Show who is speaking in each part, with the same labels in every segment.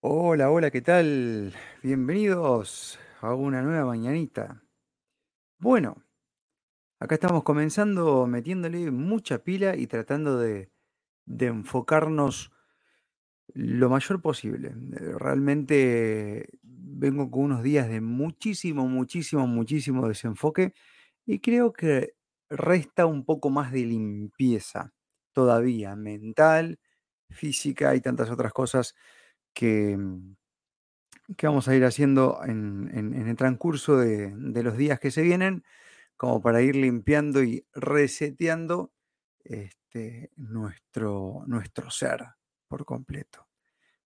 Speaker 1: Hola, hola, ¿qué tal? Bienvenidos a una nueva mañanita. Bueno, acá estamos comenzando metiéndole mucha pila y tratando de, enfocarnos lo mayor posible. Eh, Realmente vengo con unos días de muchísimo, muchísimo, muchísimo desenfoque y creo que resta un poco más de limpieza todavía, mental, física y tantas otras cosas que, mm, que vamos a ir haciendo en, en- el transcurso de, de los días que se vienen, como para ir limpiando y reseteando este, nuestro, nuestro ser por completo.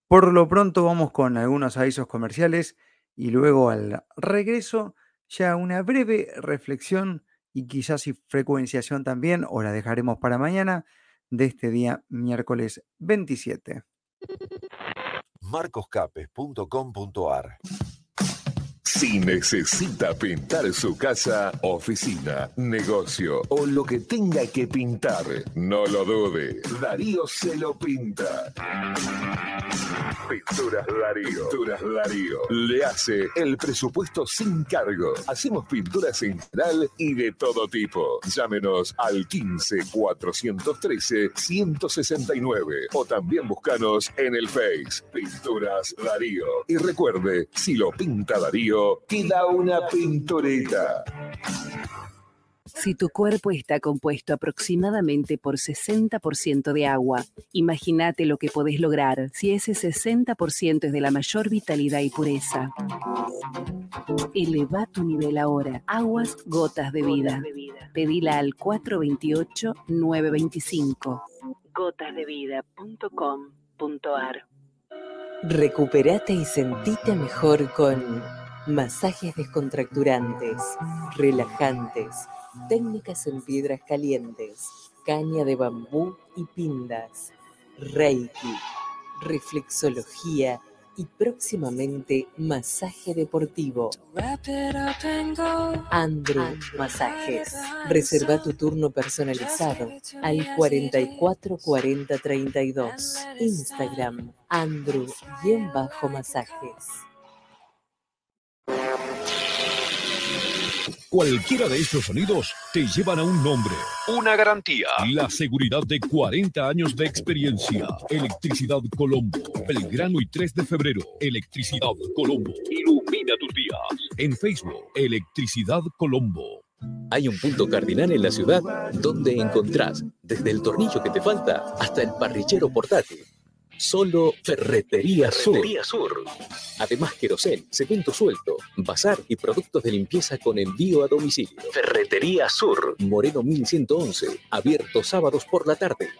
Speaker 1: Por lo pronto vamos con algunos avisos comerciales y luego al regreso ya una breve reflexión y quizás y frecuenciación también, o la dejaremos para mañana, de este día miércoles 27.
Speaker 2: marcoscapes.com.ar Si necesita pintar su casa, oficina, negocio o lo que tenga que pintar, no lo dude, Darío se lo pinta. Pinturas Darío. Pinturas Darío. Le hace el presupuesto sin cargo. Hacemos pinturas en general y de todo tipo. Llámenos al 15 413 169 o también búscanos en el Face Pinturas Darío. Y recuerde, si lo pinta Darío, queda una pinturita.
Speaker 3: Si tu cuerpo está compuesto aproximadamente por 60% de agua, imagínate lo que podés lograr si ese 60% es de la mayor vitalidad y pureza. Eleva tu nivel ahora. Aguas Gotas de Vida. Pedila al 428-925. gotasdevida.com.ar
Speaker 4: Recuperate y sentite mejor con masajes descontracturantes, relajantes, técnicas en piedras calientes, caña de bambú y pindas, reiki, reflexología y próximamente masaje deportivo. Andrew Masajes. Reserva tu turno personalizado al 44 40 32. Instagram Andrew-Masajes.
Speaker 5: Cualquiera de estos sonidos te llevan a un nombre, una garantía. La seguridad de 40 años de experiencia. Electricidad Colombo. Belgrano y 3 de febrero. Electricidad Colombo. Ilumina tus días. En Facebook, Electricidad Colombo.
Speaker 6: Hay un punto cardinal en la ciudad donde encontrás desde el tornillo que te falta hasta el parrillero portátil. Solo Ferretería Sur. Sur. Además, querosén, cemento suelto, bazar y productos de limpieza con envío a domicilio. Ferretería Sur. Moreno 1111. Abierto sábados por la tarde.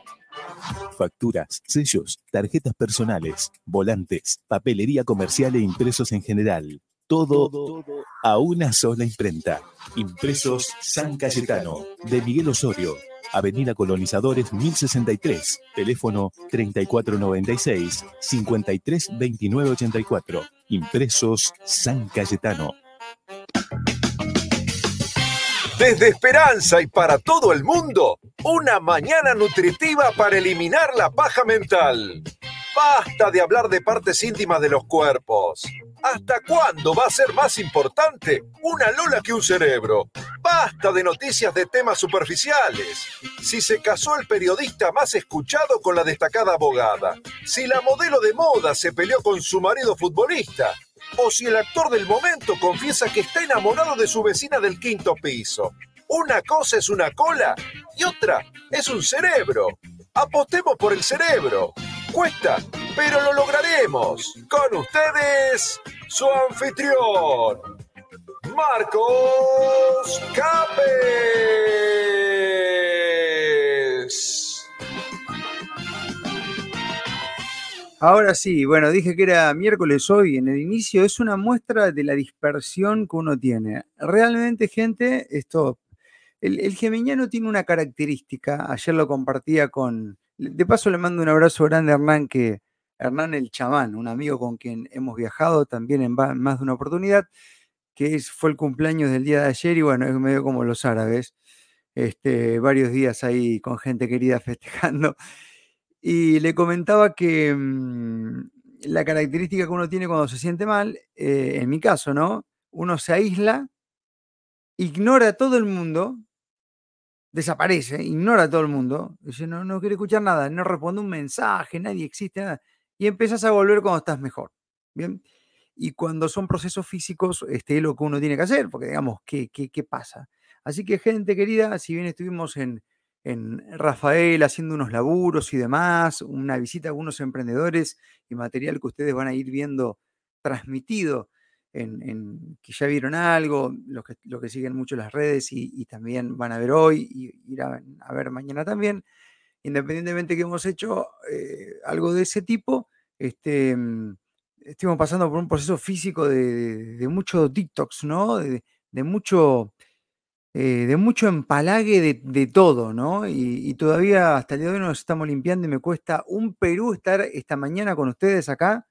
Speaker 7: Facturas, sellos, tarjetas personales, volantes, papelería comercial e impresos en general. Todo a una sola imprenta. Impresos San Cayetano, de Miguel Osorio, Avenida Colonizadores 1063, teléfono 3496 532984. Impresos San Cayetano.
Speaker 8: Desde Esperanza y para todo el mundo, una mañana nutritiva para eliminar la paja mental. Basta de hablar de partes íntimas de los cuerpos. ¿Hasta cuándo va a ser más importante una lola que un cerebro? Basta de noticias de temas superficiales. Si se casó el periodista más escuchado con la destacada abogada. Si la modelo de moda se peleó con su marido futbolista. O si el actor del momento confiesa que está enamorado de su vecina del quinto piso. Una cosa es una cola y otra es un cerebro. Apostemos por el cerebro. Cuesta, pero lo lograremos. Con ustedes, su anfitrión, Marcos Capes.
Speaker 1: Ahora sí, bueno, dije que era miércoles hoy en el inicio, es una muestra de la dispersión que uno tiene. Realmente, gente, esto, el, el tiene una característica, ayer lo compartía con, de paso le mando un abrazo grande a Hernán, que, Hernán el chamán, un amigo con quien hemos viajado también en más de una oportunidad, que es- fue el cumpleaños del día de ayer y bueno, es medio como los árabes, este, varios días ahí con gente querida festejando. Y le comentaba que, mm, la característica que uno tiene cuando se siente mal, eh, en mi caso, ¿no? Uno se aísla, ignora a todo el mundo, desaparece, ignora a todo el mundo, dice, no, no quiere escuchar nada, no responde un mensaje, nadie existe, nada, y empiezas a volver cuando estás mejor. Bien. Y cuando son procesos físicos, este es lo que uno tiene que hacer, porque digamos, ¿qué, qué, qué pasa? Así que, gente querida, si bien estuvimos en, en Rafael haciendo unos laburos y demás, una visita a algunos emprendedores y material que ustedes van a ir viendo transmitido en, que ya vieron algo, los que, que siguen mucho las redes y, también van a ver hoy y irán a ver mañana también, independientemente que hemos hecho eh, algo de ese tipo, este, mm, estuvimos pasando por un proceso físico de, de, mucho TikToks, ¿no? de mucho eh, de mucho empalague de, todo, ¿no? Y, todavía hasta el día de hoy nos estamos limpiando y me cuesta un Perú estar esta mañana con ustedes acá,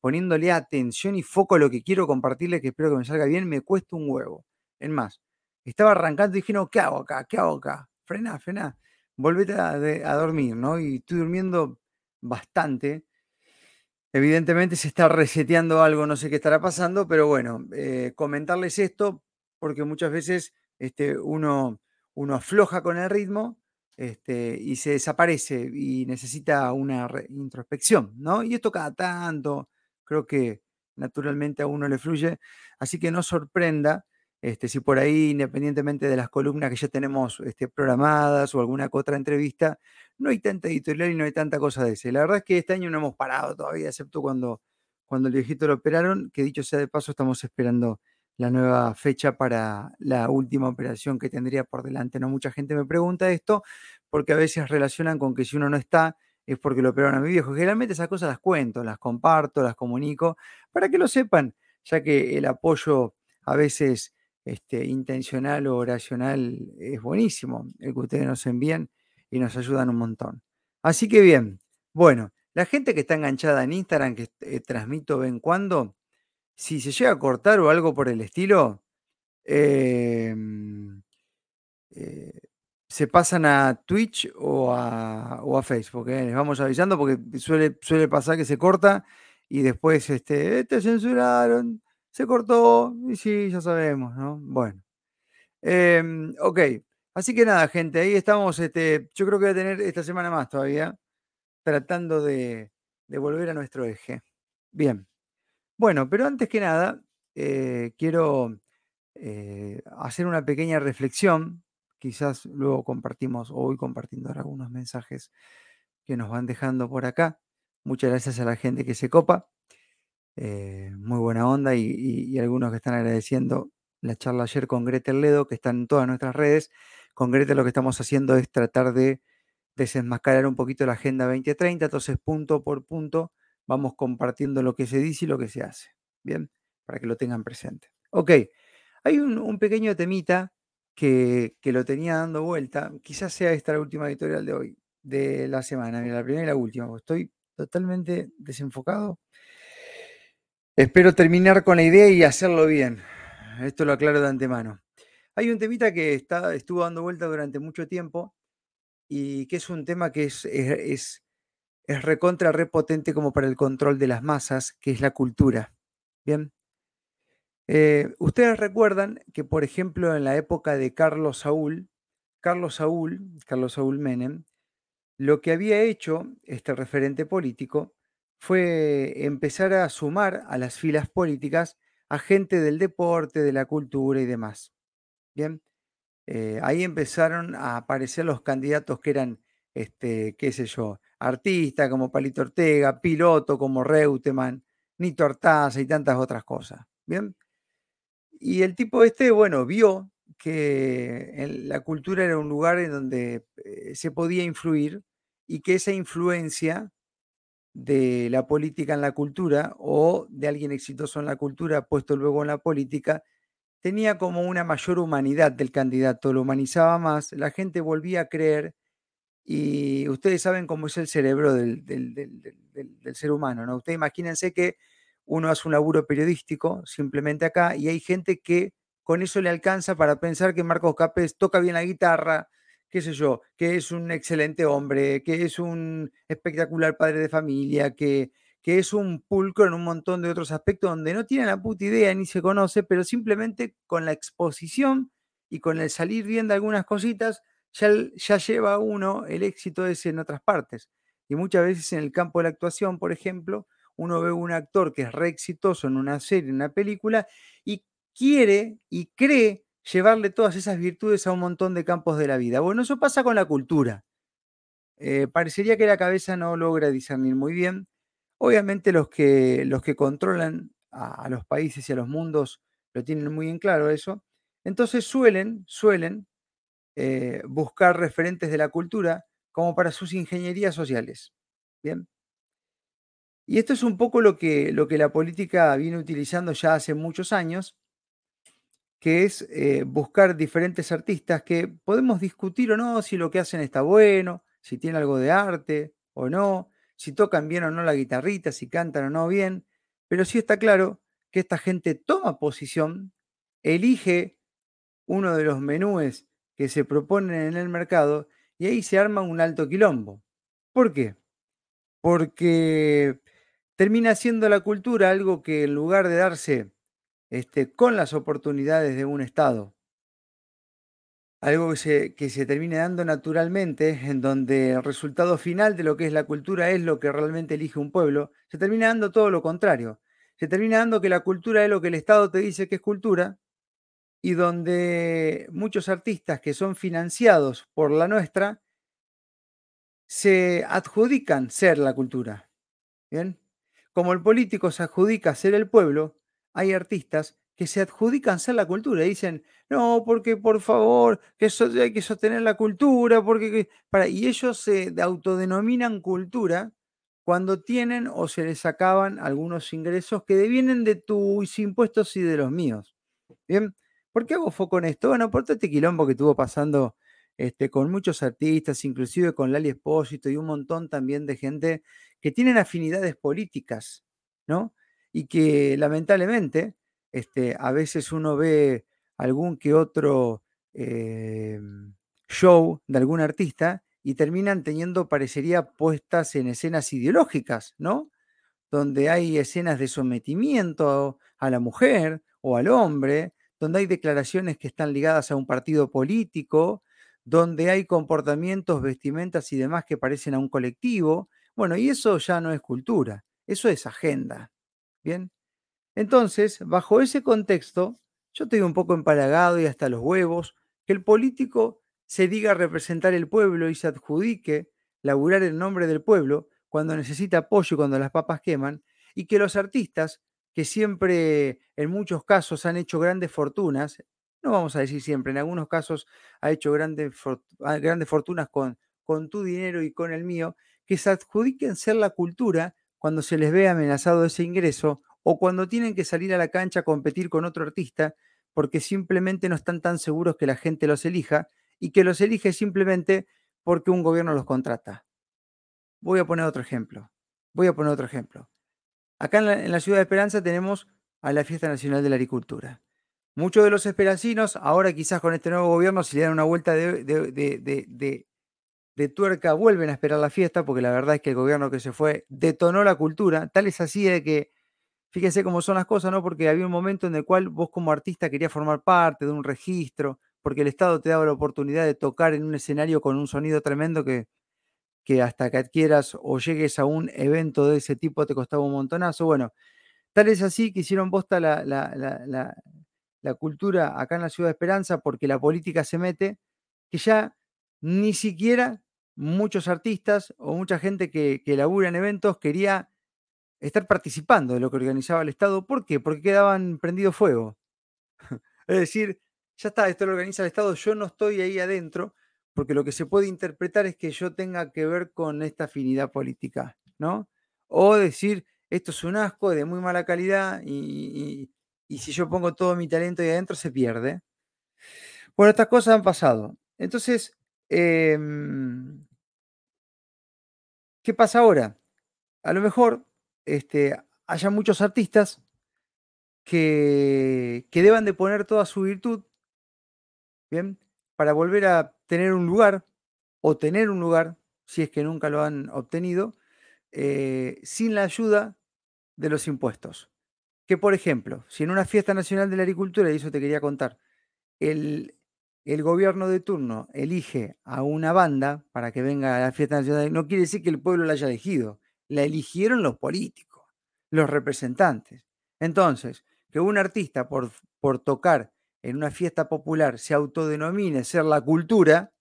Speaker 1: poniéndole atención y foco a lo que quiero compartirles, que espero que me salga bien, me cuesta un huevo. Es más, estaba arrancando y dije, no, ¿qué hago acá? ¿Qué hago acá? Frena, frena, volvete a, dormir, ¿no? Y estoy durmiendo bastante. Evidentemente se está reseteando algo, no sé qué estará pasando, pero bueno, eh, comentarles esto porque muchas veces este, uno, uno afloja con el ritmo este, y se desaparece y necesita una introspección, ¿no? Y esto cada tanto, creo que naturalmente a uno le fluye, así que no sorprenda este, si por ahí, independientemente de las columnas que ya tenemos este, programadas o alguna otra entrevista, no hay tanta editorial y no hay tanta cosa de ese. La verdad es que este año no hemos parado todavía, excepto cuando, cuando el viejito lo operaron, que dicho sea de paso, estamos esperando la nueva fecha para la última operación que tendría por delante. No mucha gente me pregunta esto porque a veces relacionan con que si uno no está es porque lo operaron a mi viejo. Generalmente esas cosas las cuento, las comparto, las comunico para que lo sepan, ya que el apoyo a veces este, intencional o oracional es buenísimo, el que ustedes nos envían y nos ayudan un montón. Así que bien, bueno, la gente que está enganchada en Instagram, que eh, transmito ven cuando, si se llega a cortar o algo por el estilo, em, eh, se pasan a Twitch o a, Facebook. ¿eh? Les vamos avisando porque suele, suele pasar que se corta y después este, te censuraron, se cortó y sí, ya sabemos, ¿no? Bueno. Em, ok, así que nada, gente, ahí estamos. Este, yo creo que voy a tener esta semana más todavía tratando de, de volver a nuestro eje. Bien. Bueno, pero antes que nada, eh, quiero eh, hacer una pequeña reflexión. Quizás luego compartimos, hoy compartiendo algunos mensajes que nos van dejando por acá. Muchas gracias a la gente que se copa. Eh, muy buena onda y, algunos que están agradeciendo la charla ayer con Gretel Ledo, que están en todas nuestras redes. Con Gretel lo que estamos haciendo es tratar de desenmascarar un poquito la Agenda 2030, entonces punto por punto vamos compartiendo lo que se dice y lo que se hace. Bien, para que lo tengan presente. Ok, hay un, pequeño temita que, lo tenía dando vuelta. Quizás sea esta la última editorial de hoy, de la semana, mira, la primera y la última. Estoy totalmente desenfocado. Espero terminar con la idea y hacerlo bien. Esto lo aclaro de antemano. Hay un temita que está, estuvo dando vuelta durante mucho tiempo y que es un tema que es, es es recontra repotente como para el control de las masas, que es la cultura. Bien. Eh, ustedes recuerdan que, por ejemplo, en la época de Carlos Saúl, Carlos Saúl, Carlos Saúl Menem, lo que había hecho este referente político fue empezar a sumar a las filas políticas a gente del deporte, de la cultura y demás. Bien, eh, ahí empezaron a aparecer los candidatos que eran, este, qué sé yo, artista como Palito Ortega, piloto como Reutemann, Nito Artaza y tantas otras cosas. Bien. Y el tipo este, bueno, vio que la cultura era un lugar en donde eh, se podía influir y que esa influencia de la política en la cultura o de alguien exitoso en la cultura puesto luego en la política tenía como una mayor humanidad del candidato, lo humanizaba más, la gente volvía a creer y ustedes saben cómo es el cerebro del, ser humano, ¿no? Ustedes imagínense que uno hace un laburo periodístico simplemente acá y hay gente que con eso le alcanza para pensar que Marcos Capes toca bien la guitarra, qué sé yo, que es un excelente hombre, que es un espectacular padre de familia, que, que es un pulcro en un montón de otros aspectos donde no tiene la puta idea ni se conoce, pero simplemente con la exposición y con el salir bien de algunas cositas, ya, ya lleva uno el éxito ese en otras partes. Y muchas veces en el campo de la actuación, por ejemplo, uno ve un actor que es re exitoso en una serie, en una película, y quiere y cree llevarle todas esas virtudes a un montón de campos de la vida. Bueno, eso pasa con la cultura. Eh, parecería que la cabeza no logra discernir muy bien. Obviamente los que, los que controlan a, los países y a los mundos lo tienen muy en claro eso. Entonces suelen, suelen eh, buscar referentes de la cultura como para sus ingenierías sociales. Bien. Y esto es un poco lo que, lo que la política viene utilizando ya hace muchos años, que es eh, buscar diferentes artistas que podemos discutir o no si lo que hacen está bueno, si tiene algo de arte o no, si tocan bien o no la guitarrita, si cantan o no bien, pero sí está claro que esta gente toma posición, elige uno de los menúes que se proponen en el mercado y ahí se arma un alto quilombo. ¿Por qué? Porque termina siendo la cultura algo que en lugar de darse este, con las oportunidades de un Estado, algo que se, que se dando naturalmente, en donde el resultado final de lo que es la cultura es lo que realmente elige un pueblo, se termina dando todo lo contrario. Se termina dando que la cultura es lo que el Estado te dice que es cultura y donde muchos artistas que son financiados por la nuestra se adjudican ser la cultura. ¿Bien? Como el político se adjudica ser el pueblo, hay artistas que se adjudican ser la cultura. Y dicen, no, porque por favor, que hay que sostener la cultura, porque... Para, y ellos se autodenominan cultura cuando tienen o se les acaban algunos ingresos que devienen de tus impuestos y de los míos. Bien, ¿por qué hago foco en esto? Bueno, por todo este quilombo que estuvo pasando este, con muchos artistas, inclusive con Lali Espósito y un montón también de gente que tienen afinidades políticas, ¿no? Y que lamentablemente este, a veces uno ve algún que otro em, show de algún artista y terminan teniendo, parecería, puestas en escenas ideológicas, ¿no? Donde hay escenas de sometimiento a la mujer o al hombre, donde hay declaraciones que están ligadas a un partido político, donde hay comportamientos, vestimentas y demás que parecen a un colectivo. Bueno, y eso ya no es cultura, eso es agenda. Bien. Entonces, bajo ese contexto, yo estoy un poco empalagado y hasta los huevos que el político se diga representar el pueblo y se adjudique laburar el nombre del pueblo cuando necesita apoyo y cuando las papas queman, y que los artistas, que siempre en muchos casos han hecho grandes fortunas, no vamos a decir siempre, en algunos casos ha hecho grandes, grandes fortunas con, con tu dinero y con el mío, que se adjudiquen ser la cultura cuando se les ve amenazado ese ingreso o cuando tienen que salir a la cancha a competir con otro artista porque simplemente no están tan seguros que la gente los elija y que los elige simplemente porque un gobierno los contrata. Voy a poner otro ejemplo. Voy a poner otro ejemplo. Acá en la, ciudad de Esperanza tenemos a la Fiesta Nacional de la Agricultura. Muchos de los esperancinos, ahora quizás con este nuevo gobierno, si le dan una vuelta de, tuerca, vuelven a esperar la fiesta, porque la verdad es que el gobierno que se fue detonó la cultura. Tal es así de que, fíjense cómo son las cosas, ¿no? Porque había un momento en el cual vos como artista querías formar parte de un registro, porque el Estado te daba la oportunidad de tocar en un escenario con un sonido tremendo que, que hasta que adquieras o llegues a un evento de ese tipo te costaba un montonazo. Bueno, tal es así que hicieron bosta la, la la cultura acá en la ciudad de Esperanza porque la política se mete, que ya ni siquiera muchos artistas o mucha gente que, que labura en eventos quería estar participando de lo que organizaba el Estado. ¿Por qué? Porque quedaban prendido fuego. es decir, ya está, esto lo organiza el Estado, yo no estoy ahí adentro, porque lo que se puede interpretar es que yo tenga que ver con esta afinidad política, ¿no? O decir, esto es un asco de muy mala calidad y, y si yo pongo todo mi talento ahí adentro se pierde. Bueno, estas cosas han pasado. Entonces, em, ¿qué pasa ahora? A lo mejor este, haya muchos artistas que, que deban de poner toda su virtud, ¿bien? Para volver a tener un lugar o tener un lugar, si es que nunca lo han obtenido, eh, sin la ayuda de los impuestos. Que, por ejemplo, si en una fiesta nacional de la agricultura, y eso te quería contar, el, el gobierno de turno elige a una banda para que venga a la fiesta nacional, no quiere decir que el pueblo la haya elegido, la eligieron los políticos, los representantes. Entonces, que un artista por, por tocar en una fiesta popular se autodenomine ser la cultura,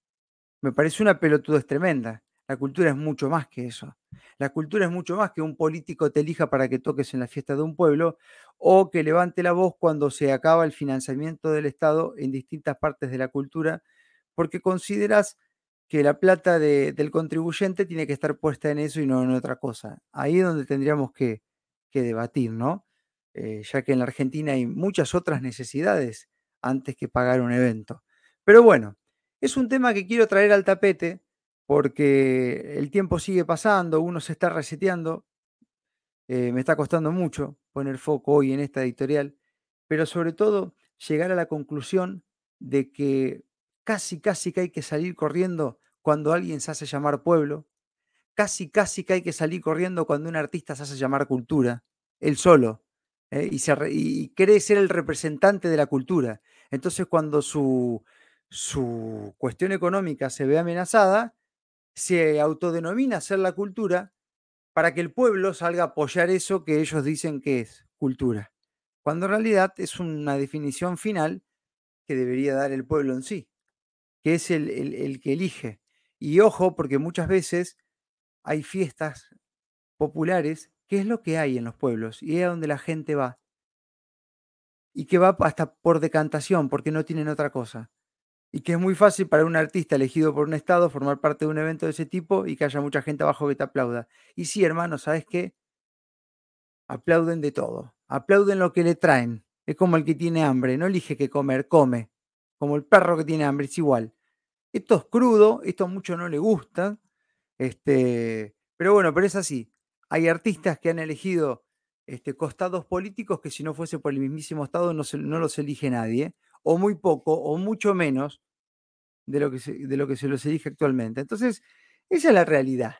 Speaker 1: me parece una pelotudez tremenda. La cultura es mucho más que eso. La cultura es mucho más que un político te elija para que toques en la fiesta de un pueblo o que levante la voz cuando se acaba el financiamiento del Estado en distintas partes de la cultura, porque consideras que la plata del contribuyente tiene que estar puesta en eso y no en otra cosa. Ahí es donde tendríamos que, debatir, ¿no? Eh, ya que en la Argentina hay muchas otras necesidades antes que pagar un evento. Pero bueno, es un tema que quiero traer al tapete porque el tiempo sigue pasando, uno se está reseteando, eh, me está costando mucho poner foco hoy en esta editorial, pero sobre todo llegar a la conclusión de que casi, casi que hay que salir corriendo cuando alguien se hace llamar pueblo, casi, casi que hay que salir corriendo cuando un artista se hace llamar cultura, él solo, ¿eh? y, y cree ser el representante de la cultura. Entonces cuando su, su cuestión económica se ve amenazada, se autodenomina ser la cultura para que el pueblo salga a apoyar eso que ellos dicen que es cultura, cuando en realidad es una definición final que debería dar el pueblo en sí, que es el, el que elige. Y ojo, porque muchas veces hay fiestas populares, que es lo que hay en los pueblos, y es donde la gente va. Y que va hasta por decantación, porque no tienen otra cosa y que es muy fácil para un artista elegido por un Estado formar parte de un evento de ese tipo y que haya mucha gente abajo que te aplauda. Y sí, hermano, ¿sabes qué? Aplauden de todo. Aplauden lo que le traen. Es como el que tiene hambre, no elige qué comer, come. Como el perro que tiene hambre, es igual. Esto es crudo, esto mucho no le gusta. Este, pero bueno, pero es así. Hay artistas que han elegido este, costados políticos que si no fuese por el mismísimo Estado no, no los elige nadie o muy poco, o mucho menos de lo que se, de lo que se los elige actualmente. Entonces, esa es la realidad.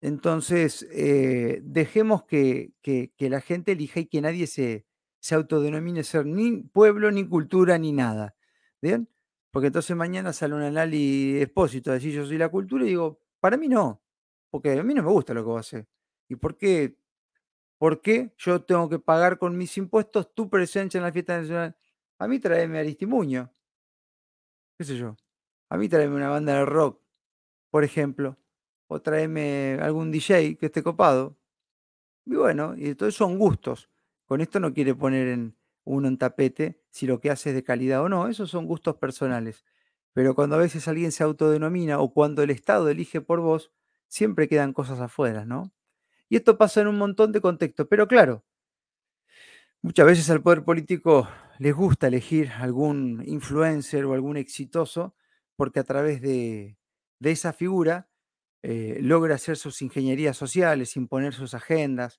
Speaker 1: Entonces, eh, dejemos que, la gente elija y que nadie se, se autodenomine ser ni pueblo, ni cultura, ni nada. ¿Bien? Porque entonces mañana sale un análisis expósito a decir yo soy la cultura y digo, para mí no, porque a mí no me gusta lo que va a hacer. ¿Y por qué? ¿Por qué yo tengo que pagar con mis impuestos tu presencia en la fiesta nacional? A mí tráeme Aristimuño. ¿Qué sé yo? A mí tráeme una banda de rock, por ejemplo. O tráeme algún DJ que esté copado. Y bueno, y entonces son gustos. Con esto no quiere poner en uno en tapete si lo que hace es de calidad o no. Esos son gustos personales. Pero cuando a veces alguien se autodenomina o cuando el Estado elige por vos, siempre quedan cosas afuera, ¿no? Y esto pasa en un montón de contextos. Pero claro, muchas veces al poder político les gusta elegir algún influencer o algún exitoso porque a través de, esa figura eh, logra hacer sus ingenierías sociales, imponer sus agendas.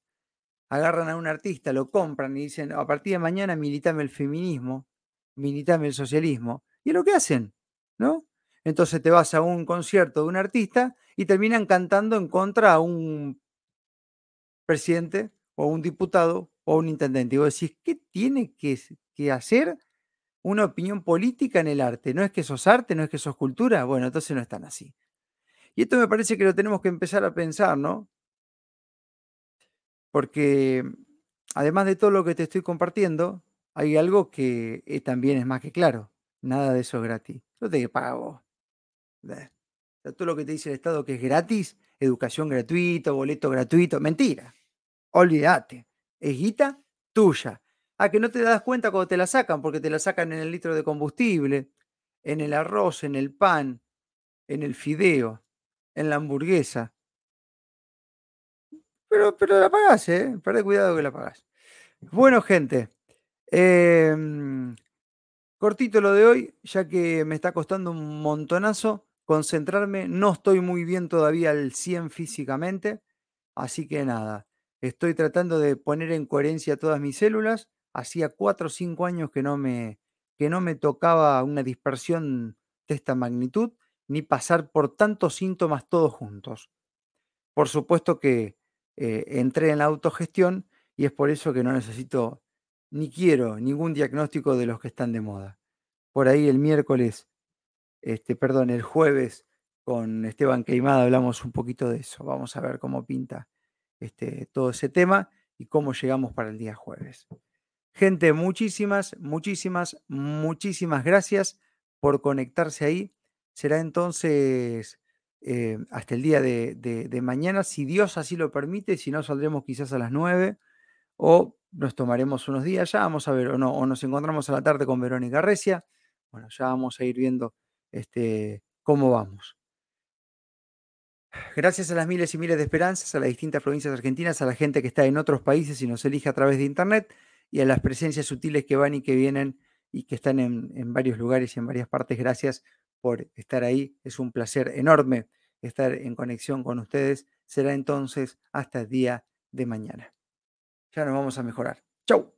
Speaker 1: Agarran a un artista, lo compran y dicen, a partir de mañana militame el feminismo, militame el socialismo. Y es lo que hacen, ¿no? Entonces te vas a un concierto de un artista y terminan cantando en contra a un presidente o un diputado o un intendente. Y vos decís, ¿qué tiene que, hacer una opinión política en el arte. No es que sos arte, no es que sos cultura. Bueno, entonces no están así. Y esto me parece que lo tenemos que empezar a pensar, ¿no? Porque además de todo lo que te estoy compartiendo, hay algo que eh, también es más que claro. Nada de eso es gratis. No te pago. todo lo que te dice el Estado que es gratis, educación gratuita, boleto gratuito, mentira. Olvídate. Es guita tuya. Ah, que no te das cuenta cuando te la sacan, porque te la sacan en el litro de combustible, en el arroz, en el pan, en el fideo, en la hamburguesa. Pero, pero la pagás, ¿eh? Perdé cuidado que la pagás. Bueno, gente. Em, cortito lo de hoy, ya que me está costando un montonazo concentrarme. No estoy muy bien todavía al 100 físicamente. Así que nada, estoy tratando de poner en coherencia todas mis células hacía cuatro o cinco años que no me, que no me tocaba una dispersión de esta magnitud, ni pasar por tantos síntomas todos juntos. por supuesto que eh, entré en la autogestión y es por eso que no necesito ni quiero ningún diagnóstico de los que están de moda. Por ahí el miércoles, este, perdón, el jueves con Esteban Queimada hablamos un poquito de eso. Vamos a ver cómo pinta este, todo ese tema y cómo llegamos para el día jueves. Gente, muchísimas, muchísimas, muchísimas gracias por conectarse ahí. Será entonces eh, hasta el día de, mañana, si Dios así lo permite, si no saldremos quizás a las 9 o nos tomaremos unos días, ya vamos a ver, o no, o nos encontramos a la tarde con Verónica Recia. Bueno, ya vamos a ir viendo este, cómo vamos. Gracias a las miles y miles de esperanzas, a las distintas provincias argentinas, a la gente que está en otros países y nos elige a través de Internet y a las presencias sutiles que van y que vienen y que están en, varios lugares y en varias partes. Gracias por estar ahí. Es un placer enorme estar en conexión con ustedes. Será entonces hasta el día de mañana. Ya nos vamos a mejorar. Chau.